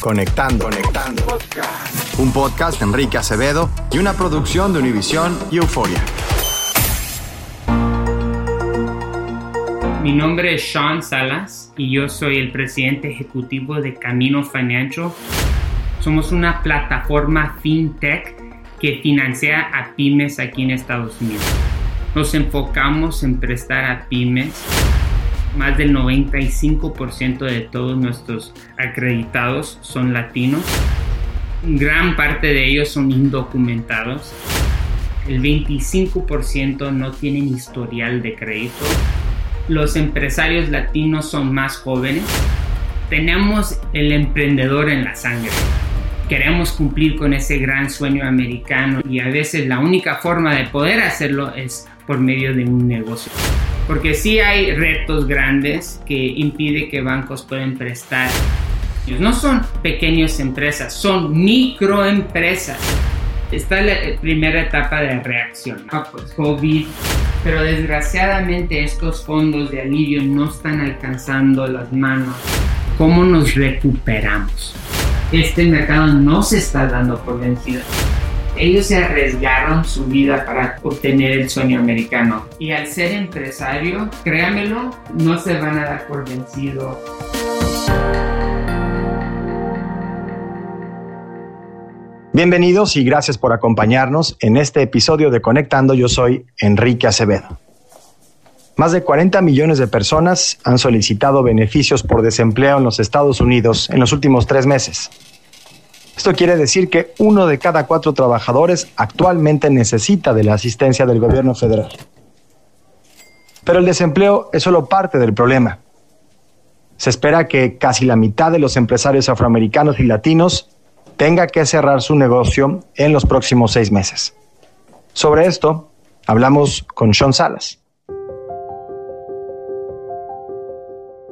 Conectando, conectando. Un podcast de Enrique Acevedo y una producción de Univisión y Euforia. Mi nombre es Sean Salas y yo soy el presidente ejecutivo de Camino Financial. Somos una plataforma fintech que financia a pymes aquí en Estados Unidos. Nos enfocamos en prestar a pymes. Más del 95% de todos nuestros acreditados son latinos. Gran parte de ellos son indocumentados. El 25% no tienen historial de crédito. Los empresarios latinos son más jóvenes. Tenemos el emprendedor en la sangre. Queremos cumplir con ese gran sueño americano y a veces la única forma de poder hacerlo es por medio de un negocio. Porque sí hay retos grandes que impide que bancos puedan prestar. No son pequeñas empresas, son microempresas. Está la primera etapa de reacción, ah, pues COVID, pero desgraciadamente estos fondos de alivio no están alcanzando las manos. ¿Cómo nos recuperamos? Este mercado no se está dando por vencido. Ellos se arriesgaron su vida para obtener el sueño americano. Y al ser empresario, créamelo, no se van a dar por vencido. Bienvenidos y gracias por acompañarnos en este episodio de Conectando. Yo soy Enrique Acevedo. Más de 40 millones de personas han solicitado beneficios por desempleo en los Estados Unidos en los últimos tres meses. Esto quiere decir que uno de cada cuatro trabajadores actualmente necesita de la asistencia del gobierno federal. Pero el desempleo es solo parte del problema. Se espera que casi la mitad de los empresarios afroamericanos y latinos tenga que cerrar su negocio en los próximos seis meses. Sobre esto, hablamos con Sean Salas.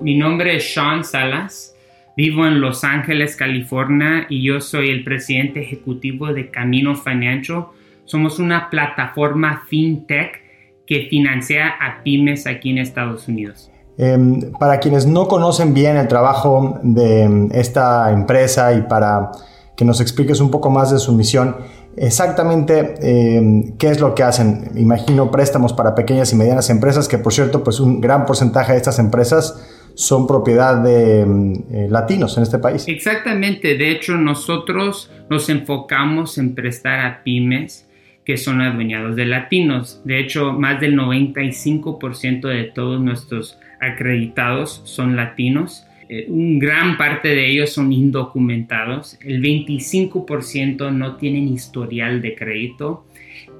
Mi nombre es Sean Salas, vivo en Los Ángeles, California y yo soy el presidente ejecutivo de Camino Financial. Somos una plataforma fintech que financia a pymes aquí en Estados Unidos. Eh, para quienes no conocen bien el trabajo de esta empresa y para que nos expliques un poco más de su misión, exactamente eh, qué es lo que hacen. Imagino préstamos para pequeñas y medianas empresas, que por cierto, pues un gran porcentaje de estas empresas son propiedad de eh, latinos en este país. Exactamente, de hecho nosotros nos enfocamos en prestar a pymes que son adueñados de latinos. De hecho, más del 95% de todos nuestros acreditados son latinos. Eh, un gran parte de ellos son indocumentados. El 25% no tienen historial de crédito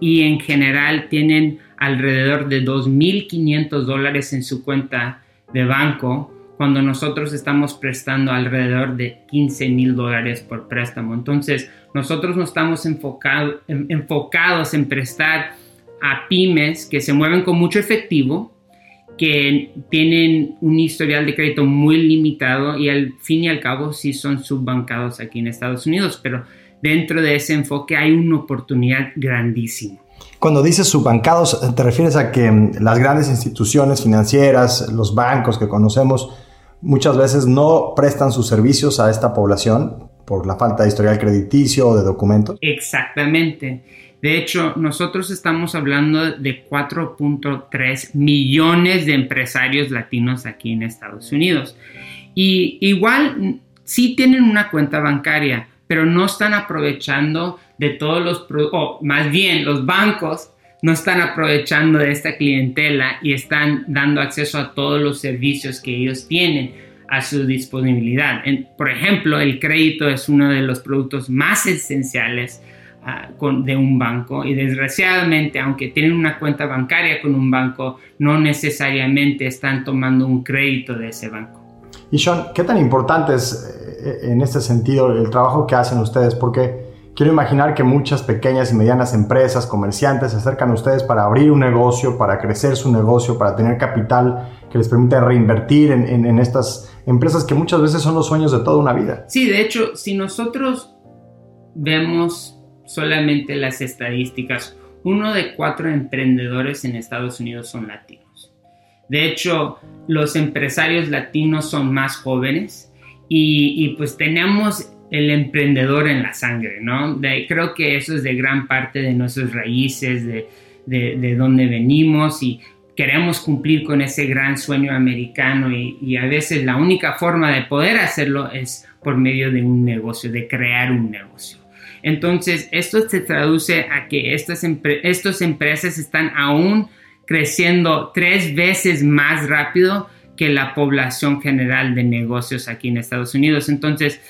y en general tienen alrededor de 2.500 dólares en su cuenta de banco cuando nosotros estamos prestando alrededor de 15 mil dólares por préstamo. Entonces, nosotros no estamos enfocado, enfocados en prestar a pymes que se mueven con mucho efectivo, que tienen un historial de crédito muy limitado y al fin y al cabo sí son subbancados aquí en Estados Unidos, pero dentro de ese enfoque hay una oportunidad grandísima. Cuando dices subbancados, ¿te refieres a que las grandes instituciones financieras, los bancos que conocemos, muchas veces no prestan sus servicios a esta población por la falta de historial crediticio o de documentos. Exactamente. De hecho, nosotros estamos hablando de 4.3 millones de empresarios latinos aquí en Estados Unidos. Y igual sí tienen una cuenta bancaria, pero no están aprovechando de todos los, o más bien los bancos no están aprovechando de esta clientela y están dando acceso a todos los servicios que ellos tienen a su disponibilidad. por ejemplo, el crédito es uno de los productos más esenciales ah, de un banco y desgraciadamente, aunque tienen una cuenta bancaria con un banco, no necesariamente están tomando un crédito de ese banco. Y Sean, ¿qué tan importante es eh, en este sentido el trabajo que hacen ustedes? Porque Quiero imaginar que muchas pequeñas y medianas empresas, comerciantes se acercan a ustedes para abrir un negocio, para crecer su negocio, para tener capital que les permita reinvertir en, estas empresas que muchas veces son los sueños de toda una vida. Sí, de hecho, si nosotros vemos solamente las estadísticas, uno de cuatro emprendedores en Estados Unidos son latinos. De hecho, los empresarios latinos son más jóvenes y, pues tenemos el emprendedor en la sangre, ¿no? creo que eso es de gran parte de nuestras raíces, de, de, de donde venimos y queremos cumplir con ese gran sueño americano y, a veces la única forma de poder hacerlo es por medio de un negocio, de crear un negocio. Entonces, esto se traduce a que estas, estas empresas están aún creciendo tres veces más rápido que la población general de negocios aquí en Estados Unidos. Entonces,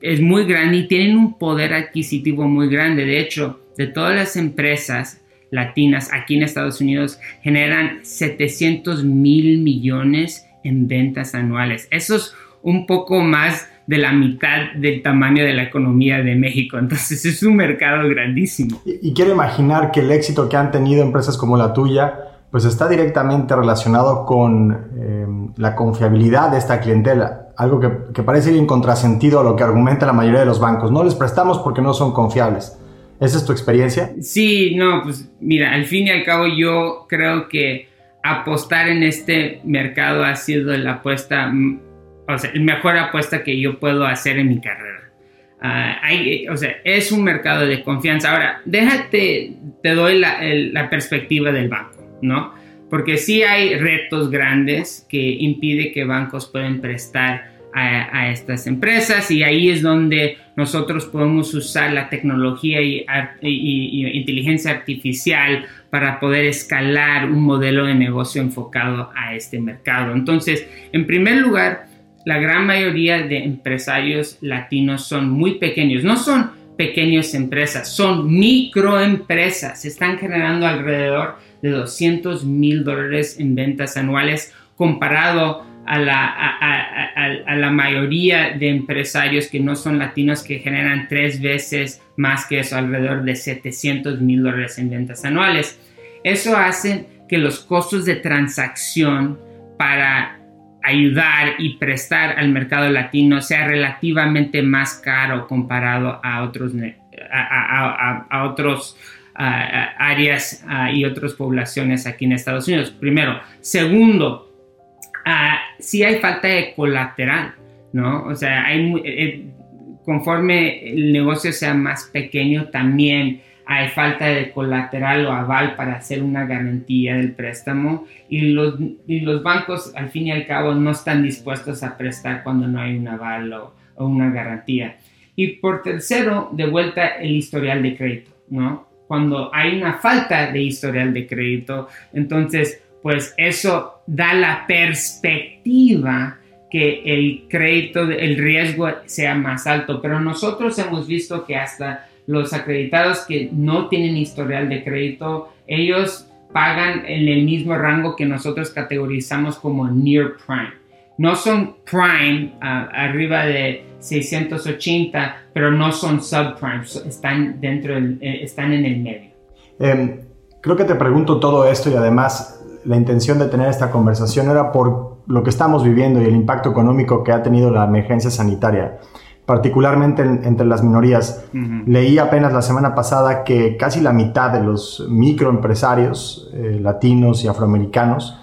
es muy grande y tienen un poder adquisitivo muy grande. De hecho, de todas las empresas latinas aquí en Estados Unidos generan 700 mil millones en ventas anuales. Eso es un poco más de la mitad del tamaño de la economía de México. Entonces es un mercado grandísimo. Y, quiero imaginar que el éxito que han tenido empresas como la tuya, pues está directamente relacionado con eh, la confiabilidad de esta clientela algo que, parece ir en contrasentido a lo que argumenta la mayoría de los bancos. No les prestamos porque no son confiables. ¿Esa es tu experiencia? Sí, no, pues mira, al fin y al cabo yo creo que apostar en este mercado ha sido la apuesta, o sea, mejor apuesta que yo puedo hacer en mi carrera. Ah, o sea, es un mercado de confianza. Ahora, déjate, te doy la perspectiva del banco, ¿no? porque sí hay retos grandes que impide que bancos puedan prestar a, estas empresas y ahí es donde nosotros podemos usar la tecnología y, inteligencia artificial para poder escalar un modelo de negocio enfocado a este mercado. Entonces, en primer lugar, la gran mayoría de empresarios latinos son muy pequeños, no son pequeñas empresas, son microempresas, están generando alrededor de 200 mil dólares en ventas anuales comparado a la, a, la, mayoría de empresarios que no son latinos que generan tres veces más que eso, alrededor de 700 mil dólares en ventas anuales. Eso hace que los costos de transacción para ayudar y prestar al mercado latino sea relativamente más caro comparado a otros, a, otros áreas y otras poblaciones aquí en Estados Unidos. Primero. Segundo, si hay falta de colateral, ¿no? O sea, hay, eh, conforme el negocio sea más pequeño, también hay falta de colateral o aval para hacer una garantía del préstamo y los, y los bancos al fin y al cabo no están dispuestos a prestar cuando no hay un aval o, o una garantía. Y por tercero, de vuelta el historial de crédito, ¿no? Cuando hay una falta de historial de crédito, entonces pues eso da la perspectiva que el crédito, el riesgo sea más alto. Pero nosotros hemos visto que hasta los acreditados que no tienen historial de crédito, ellos pagan en el mismo rango que nosotros categorizamos como near prime. No son prime ah, arriba de 680, pero no son subprime, están dentro, eh, están en el medio. Em, creo que te pregunto todo esto y además la intención de tener esta conversación era por lo que estamos viviendo y el impacto económico que ha tenido la emergencia sanitaria, particularmente entre las minorías. Leí apenas la semana pasada que casi la mitad de los microempresarios eh, latinos y afroamericanos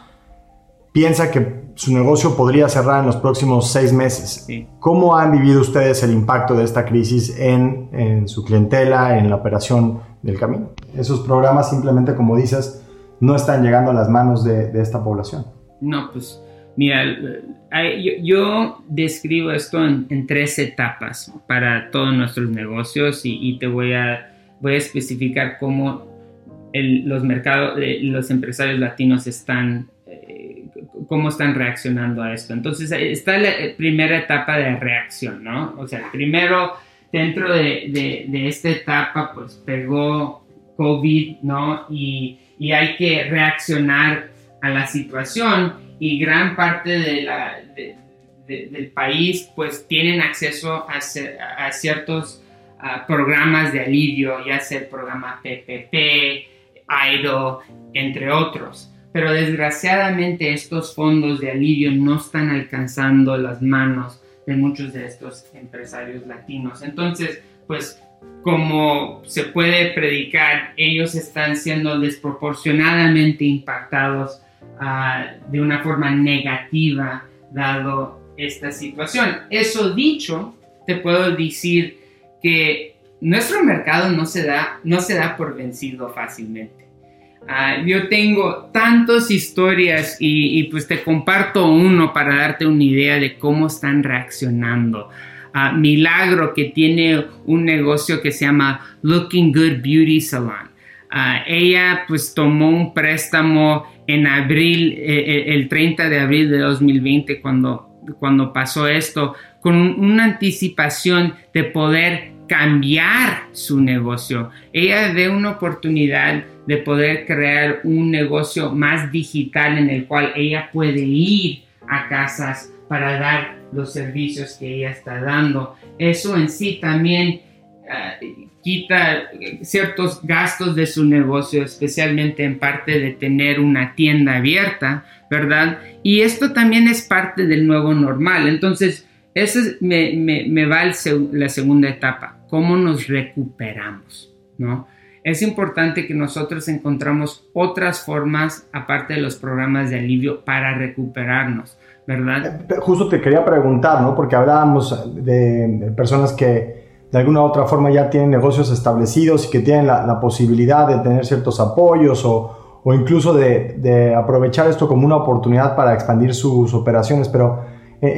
piensa que su negocio podría cerrar en los próximos seis meses. ¿Cómo han vivido ustedes el impacto de esta crisis en, en su clientela, en la operación del camino? Esos programas simplemente, como dices, no están llegando a las manos de, esta población. No, pues mira, yo, describo esto en, tres etapas para todos nuestros negocios y, te voy a, voy a especificar cómo los mercados, eh, los empresarios latinos están, cómo están reaccionando a esto. Entonces, está la primera etapa de reacción, ¿no? O sea, primero, dentro de, de esta etapa, pues pegó COVID, ¿no? Y y hay que reaccionar a la situación y gran parte de del país pues tienen acceso a, a ciertos programas de alivio, ya sea el programa PPP, AIDO, entre otros. Pero desgraciadamente estos fondos de alivio no están alcanzando las manos de muchos de estos empresarios latinos. Entonces, pues como se puede predicar, ellos están siendo desproporcionadamente impactados ah, de una forma negativa dado esta situación. Eso dicho, te puedo decir que nuestro mercado no se da, no se da por vencido fácilmente. Ah, yo tengo tantas historias y, pues te comparto uno para darte una idea de cómo están reaccionando. Milagro que tiene un negocio que se llama Looking Good Beauty Salon. ella pues tomó un préstamo en abril, eh, eh, el 30 de abril de 2020 cuando, cuando pasó esto, con una anticipación de poder cambiar su negocio. Ella ve una oportunidad de poder crear un negocio más digital en el cual ella puede ir a casas para dar los servicios que ella está dando. Eso en sí también eh, quita ciertos gastos de su negocio, especialmente en parte de tener una tienda abierta, ¿verdad? Y esto también es parte del nuevo normal. Entonces, esa me, me, va la segunda etapa, cómo nos recuperamos, ¿no? Es importante que nosotros encontramos otras formas, aparte de los programas de alivio, para recuperarnos. ¿verdad? Eh, justo te quería preguntar, ¿no? Porque hablábamos de, personas que de alguna u otra forma ya tienen negocios establecidos y que tienen la, posibilidad de tener ciertos apoyos o, o incluso de, de, aprovechar esto como una oportunidad para expandir sus operaciones, pero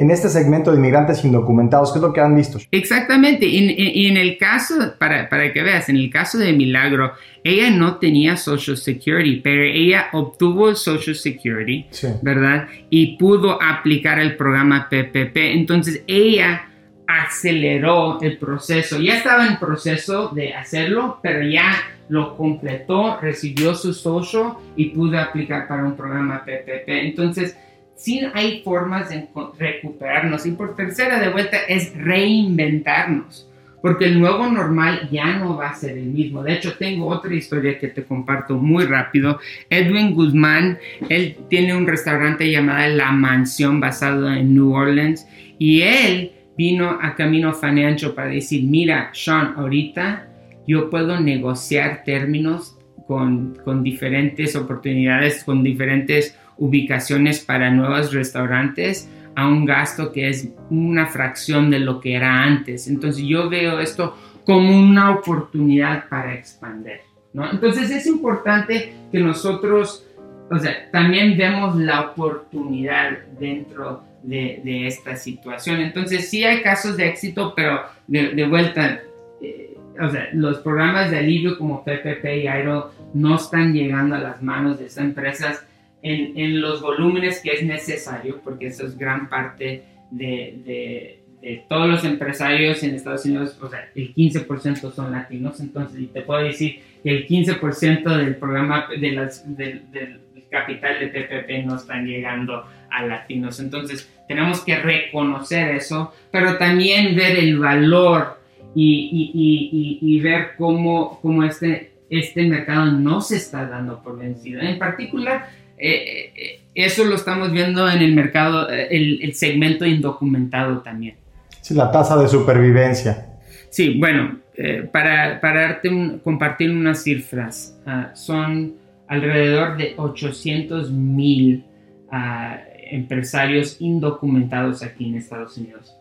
en este segmento de inmigrantes indocumentados, ¿qué es lo que han visto? Exactamente, y en, el caso, para, para, que veas, en el caso de Milagro, ella no tenía Social Security, pero ella obtuvo Social Security, ¿verdad? Y pudo aplicar el programa PPP. Entonces ella aceleró el proceso, ya estaba en proceso de hacerlo, pero ya lo completó, recibió su social y pudo aplicar para un programa PPP. Entonces, sí hay formas de recuperarnos. Y por tercera de vuelta es reinventarnos, porque el nuevo normal ya no va a ser el mismo. De hecho, tengo otra historia que te comparto muy rápido. Edwin Guzmán, él tiene un restaurante llamado La Mansión basado en New Orleans y él vino a Camino Financial para decir, mira, Sean, ahorita yo puedo negociar términos con, con diferentes oportunidades, con diferentes ubicaciones para nuevos restaurantes a un gasto que es una fracción de lo que era antes. Entonces yo veo esto como una oportunidad para expandir. ¿no? Entonces es importante que nosotros, o sea, también vemos la oportunidad dentro de, esta situación. Entonces sí hay casos de éxito, pero de, vuelta, eh, o sea, los programas de alivio como PPP y Aero no están llegando a las manos de estas empresas en, en, los volúmenes que es necesario, porque eso es gran parte de, de, de, todos los empresarios en Estados Unidos, o sea, el 15% son latinos, entonces, y te puedo decir que el 15% del programa, de las, del, del capital de PPP no están llegando a latinos. Entonces, tenemos que reconocer eso, pero también ver el valor y, y, y, y ver cómo, cómo este, este mercado no se está dando por vencido. En particular, eh, eh, eso lo estamos viendo en el mercado, eh, el, el, segmento indocumentado también. Sí, la tasa de supervivencia. Sí, bueno, eh, para, para darte un, compartir unas cifras, uh, son alrededor de 800 mil uh, empresarios indocumentados aquí en Estados Unidos.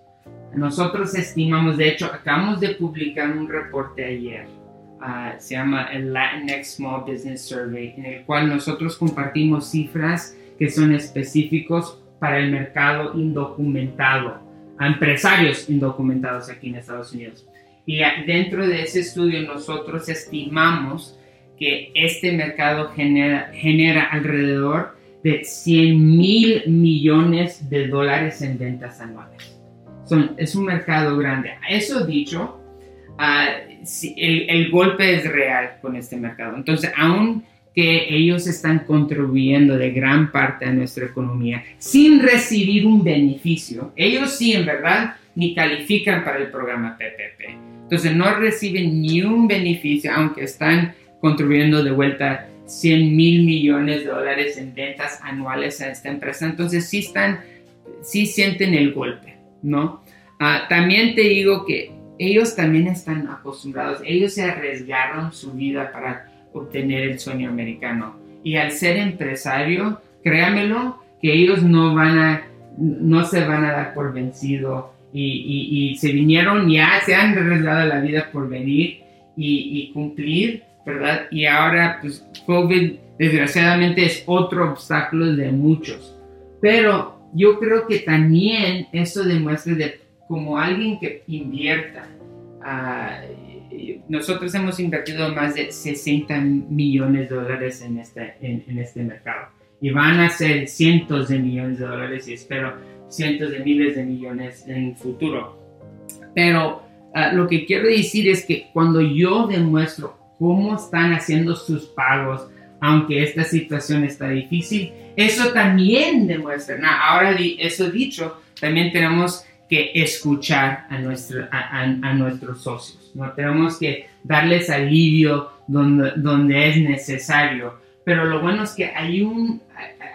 Nosotros estimamos, de hecho, acabamos de publicar un reporte ayer, uh, se llama el Latinx Small Business Survey, en el cual nosotros compartimos cifras que son específicos para el mercado indocumentado, a empresarios indocumentados aquí en Estados Unidos. Y dentro de ese estudio nosotros estimamos que este mercado genera, genera alrededor de 100 mil millones de dólares en ventas anuales. Son, es un mercado grande. Eso dicho, uh, el, el, golpe es real con este mercado. Entonces, aún que ellos están contribuyendo de gran parte a nuestra economía sin recibir un beneficio, ellos sí, en verdad, ni califican para el programa PPP. Entonces, no reciben ni un beneficio, aunque están contribuyendo de vuelta 100 mil millones de dólares en ventas anuales a esta empresa. Entonces sí están, sí sienten el golpe, ¿no? Uh, también te digo que ellos también están acostumbrados, ellos se arriesgaron su vida para obtener el sueño americano. Y al ser empresario, créamelo, que ellos no van a, no se van a dar por vencido y, se vinieron, ya se han arriesgado la vida por venir y, y cumplir ¿verdad? Y ahora, pues, COVID, desgraciadamente, es otro obstáculo de muchos. Pero yo creo que también eso demuestra de como alguien que invierta. Uh, nosotros hemos invertido más de 60 millones de dólares en este, en, en este mercado. Y van a ser cientos de millones de dólares y espero cientos de miles de millones en el futuro. Pero uh, lo que quiero decir es que cuando yo demuestro cómo están haciendo sus pagos, aunque esta situación está difícil. Eso también demuestra, no, ahora eso dicho, también tenemos que escuchar a, nuestro, a, a, a, nuestros socios, ¿no? Tenemos que darles alivio donde, donde es necesario, pero lo bueno es que hay un,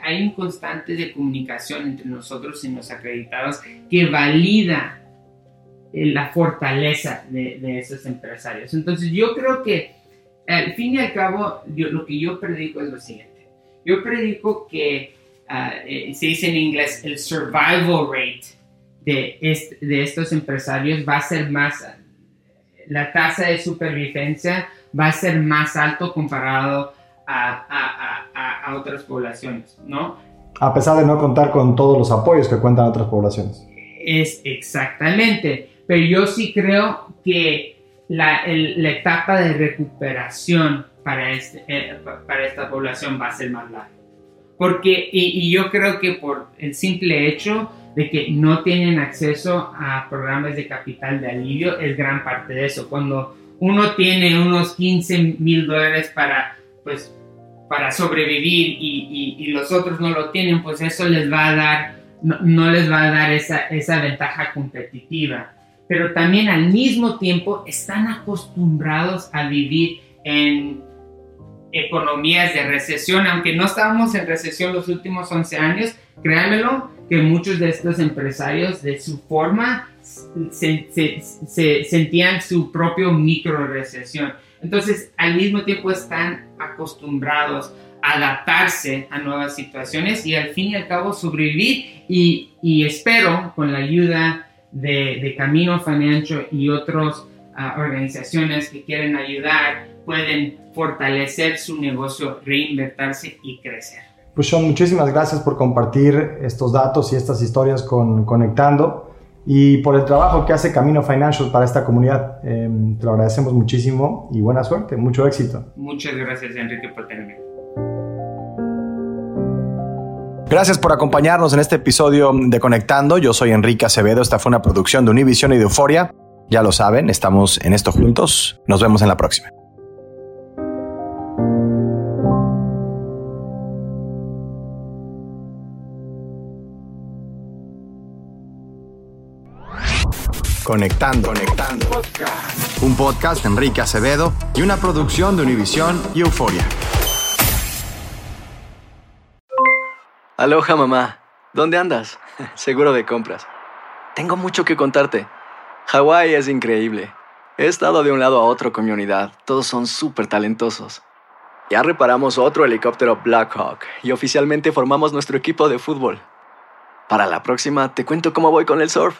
hay un constante de comunicación entre nosotros y los acreditados que valida la fortaleza de, de esos empresarios. Entonces yo creo que al fin y al cabo, yo, lo que yo predico es lo siguiente. Yo predico que uh, eh, se dice en inglés el survival rate de, est de estos empresarios va a ser más, la tasa de supervivencia va a ser más alto comparado a, a, a, a otras poblaciones, ¿no? A pesar de no contar con todos los apoyos que cuentan otras poblaciones. Es exactamente, pero yo sí creo que la, el, la etapa de recuperación para, este, eh, para esta población va a ser más larga. Porque, y, y, yo creo que por el simple hecho de que no tienen acceso a programas de capital de alivio es gran parte de eso. Cuando uno tiene unos 15 mil dólares para, pues, para sobrevivir y, y, y, los otros no lo tienen, pues eso les va a dar, no, no les va a dar esa, esa ventaja competitiva pero también al mismo tiempo están acostumbrados a vivir en economías de recesión, aunque no estábamos en recesión los últimos 11 años, créanmelo que muchos de estos empresarios de su forma se, se, se sentían su propio micro recesión. Entonces, al mismo tiempo están acostumbrados a adaptarse a nuevas situaciones y al fin y al cabo sobrevivir y, espero con la ayuda de, Camino Financial y otras uh, organizaciones que quieren ayudar pueden fortalecer su negocio, reinvertirse y crecer. Pues Sean, muchísimas gracias por compartir estos datos y estas historias con Conectando y por el trabajo que hace Camino Financial para esta comunidad. Eh, te lo agradecemos muchísimo y buena suerte, mucho éxito. Muchas gracias, Enrique, por tenerme. Gracias por acompañarnos en este episodio de Conectando. Yo soy Enrique Acevedo. Esta fue una producción de Univision y de Euforia. Ya lo saben, estamos en esto juntos. Nos vemos en la próxima. Conectando, conectando. Un podcast de Enrique Acevedo y una producción de Univision y Euforia. Aloha mamá, ¿dónde andas? Seguro de compras. Tengo mucho que contarte. Hawái es increíble. He estado de un lado a otro con mi unidad. Todos son súper talentosos. Ya reparamos otro helicóptero Blackhawk y oficialmente formamos nuestro equipo de fútbol. Para la próxima te cuento cómo voy con el surf